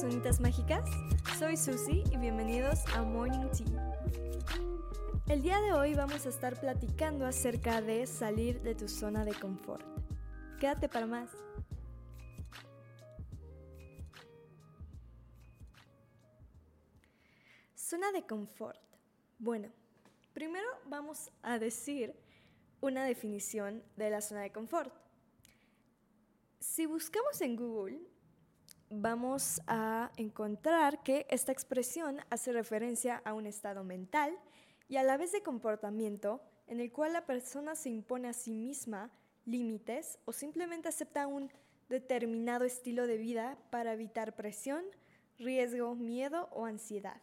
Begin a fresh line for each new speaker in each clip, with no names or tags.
Personitas Mágicas, soy Susi y bienvenidos a Morning Tea. El día de hoy vamos a estar platicando acerca de salir de tu zona de confort. Quédate para más. Zona de confort. Bueno, primero vamos a decir una definición de la zona de confort. Si buscamos en Google, vamos a encontrar que esta expresión hace referencia a un estado mental y a la vez de comportamiento en el cual la persona se impone a sí misma límites o simplemente acepta un determinado estilo de vida para evitar presión, riesgo, miedo o ansiedad.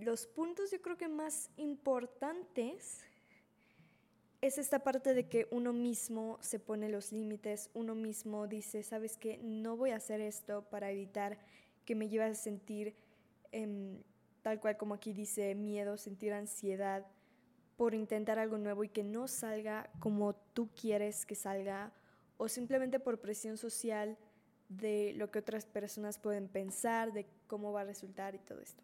Los puntos yo creo que más importantes es esta parte de que uno mismo se pone los límites, uno mismo dice, sabes que no voy a hacer esto para evitar que me lleve a sentir, em, tal cual como aquí dice, miedo, sentir ansiedad por intentar algo nuevo y que no salga como tú quieres que salga o simplemente por presión social de lo que otras personas pueden pensar, de cómo va a resultar y todo esto.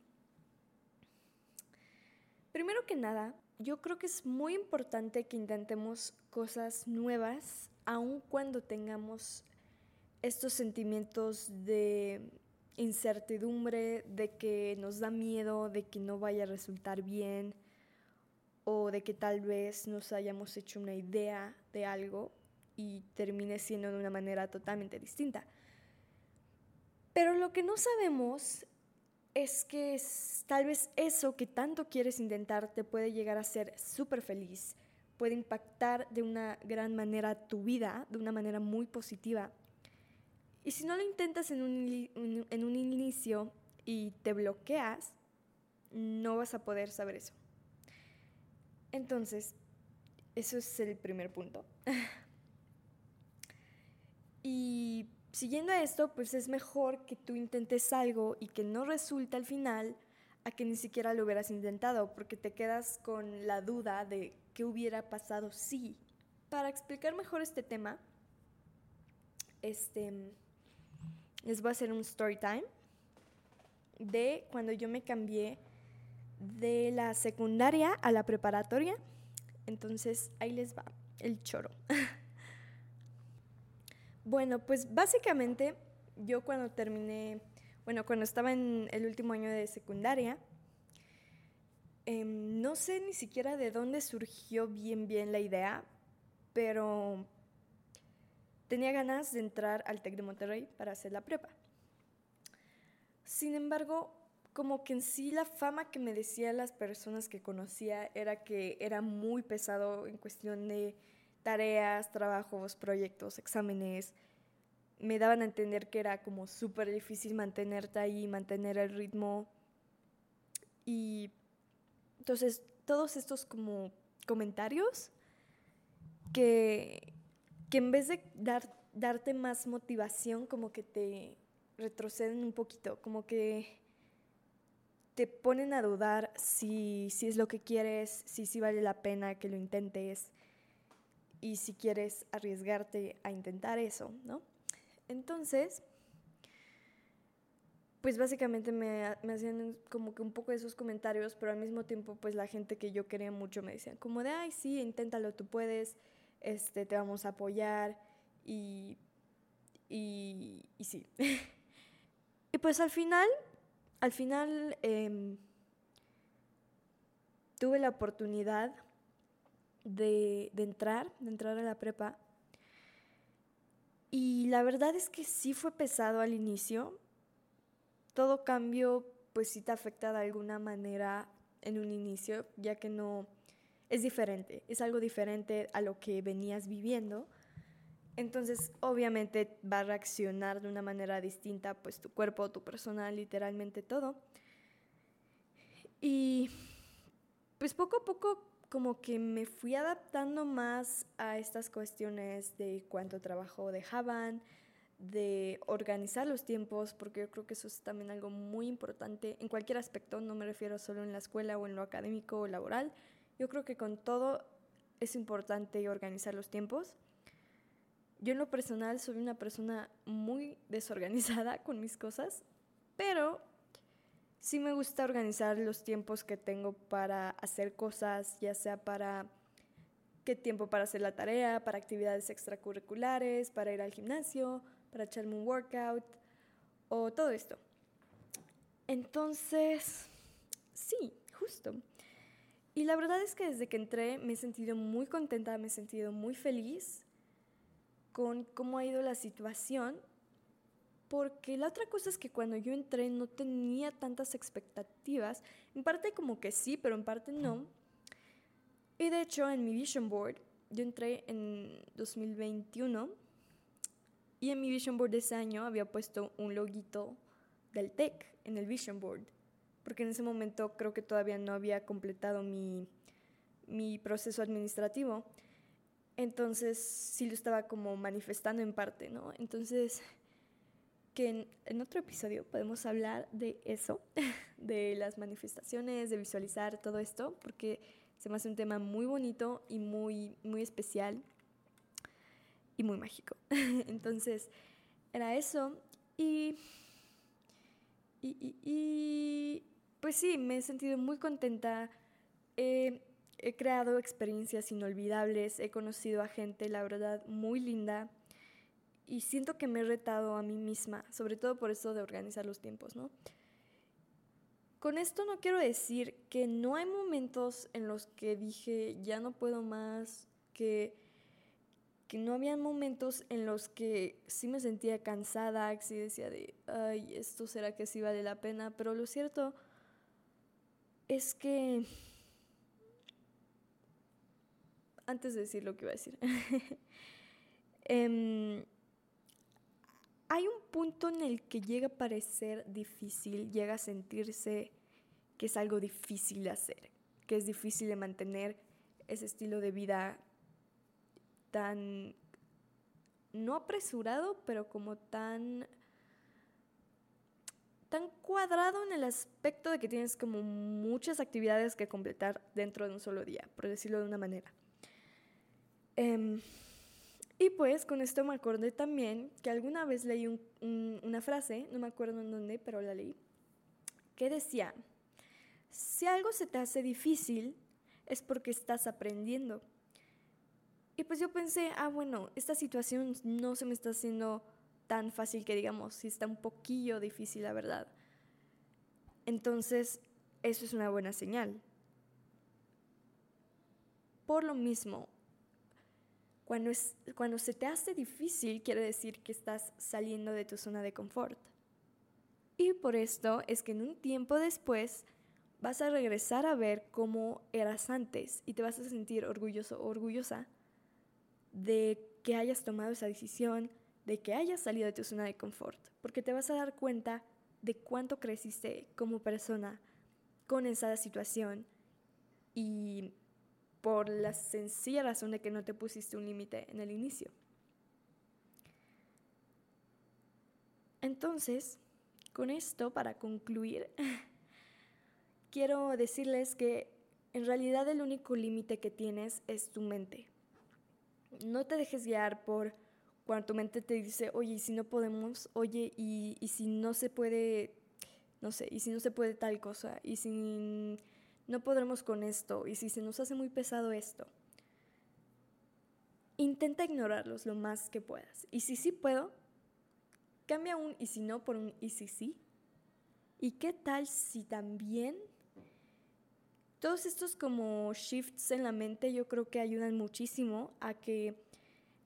Primero que nada, yo creo que es muy importante que intentemos cosas nuevas, aun cuando tengamos estos sentimientos de incertidumbre, de que nos da miedo, de que no vaya a resultar bien, o de que tal vez nos hayamos hecho una idea de algo y termine siendo de una manera totalmente distinta. Pero lo que no sabemos es que tal vez eso que tanto quieres intentar te puede llegar a ser súper feliz, puede impactar de una gran manera tu vida, de una manera muy positiva. Y si no lo intentas en un, en un inicio y te bloqueas, no vas a poder saber eso. Entonces, eso es el primer punto. y siguiendo esto, pues es mejor que tú intentes algo y que no resulte al final a que ni siquiera lo hubieras intentado, porque te quedas con la duda de qué hubiera pasado si. Para explicar mejor este tema, este, les voy a hacer un story time de cuando yo me cambié de la secundaria a la preparatoria. Entonces ahí les va el choro. Bueno, pues básicamente yo cuando terminé, bueno, cuando estaba en el último año de secundaria, em, no sé ni siquiera de dónde surgió bien bien la idea, pero tenía ganas de entrar al TEC de Monterrey para hacer la prepa. Sin embargo, como que en sí la fama que me decían las personas que conocía era que era muy pesado en cuestión de tareas, trabajos, proyectos, exámenes, me daban a entender que era como súper difícil mantenerte ahí, mantener el ritmo. Y entonces todos estos como comentarios que, que en vez de dar, darte más motivación, como que te retroceden un poquito, como que te ponen a dudar si, si es lo que quieres, si sí vale la pena que lo intentes y si quieres arriesgarte a intentar eso, ¿no? Entonces, pues básicamente me, hacían como que un poco de esos comentarios, pero al mismo tiempo pues la gente que yo quería mucho me decían como de, ay, sí, inténtalo, tú puedes, este, te vamos a apoyar y, y, y sí. y pues al final, al final em, tuve la oportunidad de, de entrar, de entrar a la prepa. Y la verdad es que sí fue pesado al inicio. Todo cambio pues sí te afecta de alguna manera en un inicio, ya que no es diferente, es algo diferente a lo que venías viviendo. Entonces, obviamente va a reaccionar de una manera distinta, pues tu cuerpo, tu persona, literalmente todo. Y pues poco a poco como que me fui adaptando más a estas cuestiones de cuánto trabajo dejaban, de organizar los tiempos, porque yo creo que eso es también algo muy importante en cualquier aspecto, no me refiero solo en la escuela o en lo académico o laboral, yo creo que con todo es importante organizar los tiempos. Yo en lo personal soy una persona muy desorganizada con mis cosas, pero sí me gusta organizar los tiempos que tengo para hacer cosas, ya sea para qué tiempo para hacer la tarea, para actividades extracurriculares, para ir al gimnasio, para echarme un workout o todo esto. Entonces, sí, justo. Y la verdad es que desde que entré me he sentido muy contenta, me he sentido muy feliz con cómo ha ido la situación, porque la otra cosa es que cuando yo entré no tenía tantas expectativas, en parte como que sí, pero en parte no. Y de hecho en mi vision board, yo entré en 2021 y en mi vision board de ese año había puesto un loguito del TEC en el vision board porque en ese momento creo que todavía no había completado mi, mi proceso administrativo. Entonces sí lo estaba como manifestando en parte, ¿no? Entonces, que en, otro episodio podemos hablar de eso, de las manifestaciones, de visualizar todo esto, porque se me hace un tema muy bonito y muy, muy especial y muy mágico. Entonces, era eso. Y, y, y pues sí, me he sentido muy contenta. he creado experiencias inolvidables, he conocido a gente, la verdad, muy linda. Y siento que me he retado a mí misma, sobre todo por eso de organizar los tiempos, ¿no? Con esto no quiero decir que no hay momentos en los que dije, ya no puedo más, que, que no había momentos en los que sí me sentía cansada, que sí decía de, ay, esto será que sí vale la pena, pero lo cierto es que... Antes de decir lo que iba a decir. Em, hay un punto en el que llega a parecer difícil, llega a sentirse que es algo difícil de hacer, que es difícil de mantener ese estilo de vida tan, no apresurado, pero como tan tan cuadrado en el aspecto de que tienes como muchas actividades que completar dentro de un solo día, por decirlo de una manera. Em, y pues con esto me acordé también que alguna vez leí una frase, no me acuerdo en dónde, pero la leí, que decía, si algo se te hace difícil es porque estás aprendiendo. Y pues yo pensé, ah, bueno, esta situación no se me está haciendo tan fácil que digamos, si está un poquillo difícil, la verdad. Entonces, eso es una buena señal. Por lo mismo, cuando, es, cuando se te hace difícil, quiere decir que estás saliendo de tu zona de confort. Y por esto es que en un tiempo después vas a regresar a ver cómo eras antes y te vas a sentir orgulloso o orgullosa de que hayas tomado esa decisión, de que hayas salido de tu zona de confort, porque te vas a dar cuenta de cuánto creciste como persona con esa situación y por la sencilla razón de que no te pusiste un límite en el inicio. Entonces, con esto, para concluir, quiero decirles que en realidad el único límite que tienes es tu mente. No te dejes guiar por cuando tu mente te dice, oye, y si no podemos, oye, y, y si no se puede, no sé, y si no se puede tal cosa, y si no podremos con esto, y si se nos hace muy pesado esto. Intenta ignorarlos lo más que puedas. Y si sí puedo, cambia un y si no por un y si sí. ¿Y qué tal si también todos estos como shifts en la mente yo creo que ayudan muchísimo a que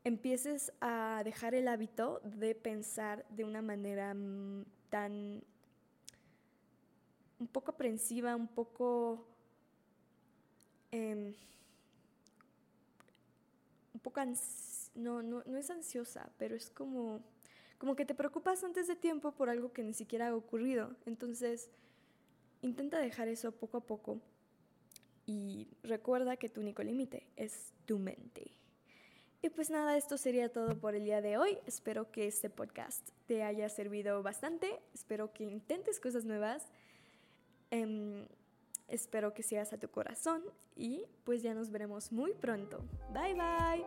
empieces a dejar el hábito de pensar de una manera mm, tan un poco aprensiva, un poco em, un poco no, no, no es ansiosa, pero es como como que te preocupas antes de tiempo por algo que ni siquiera ha ocurrido. Entonces, intenta dejar eso poco a poco y recuerda que tu único límite es tu mente. Y pues nada, esto sería todo por el día de hoy. Espero que este podcast te haya servido bastante. Espero que intentes cosas nuevas. Em, espero que sigas a tu corazón y pues ya nos veremos muy pronto. Bye bye.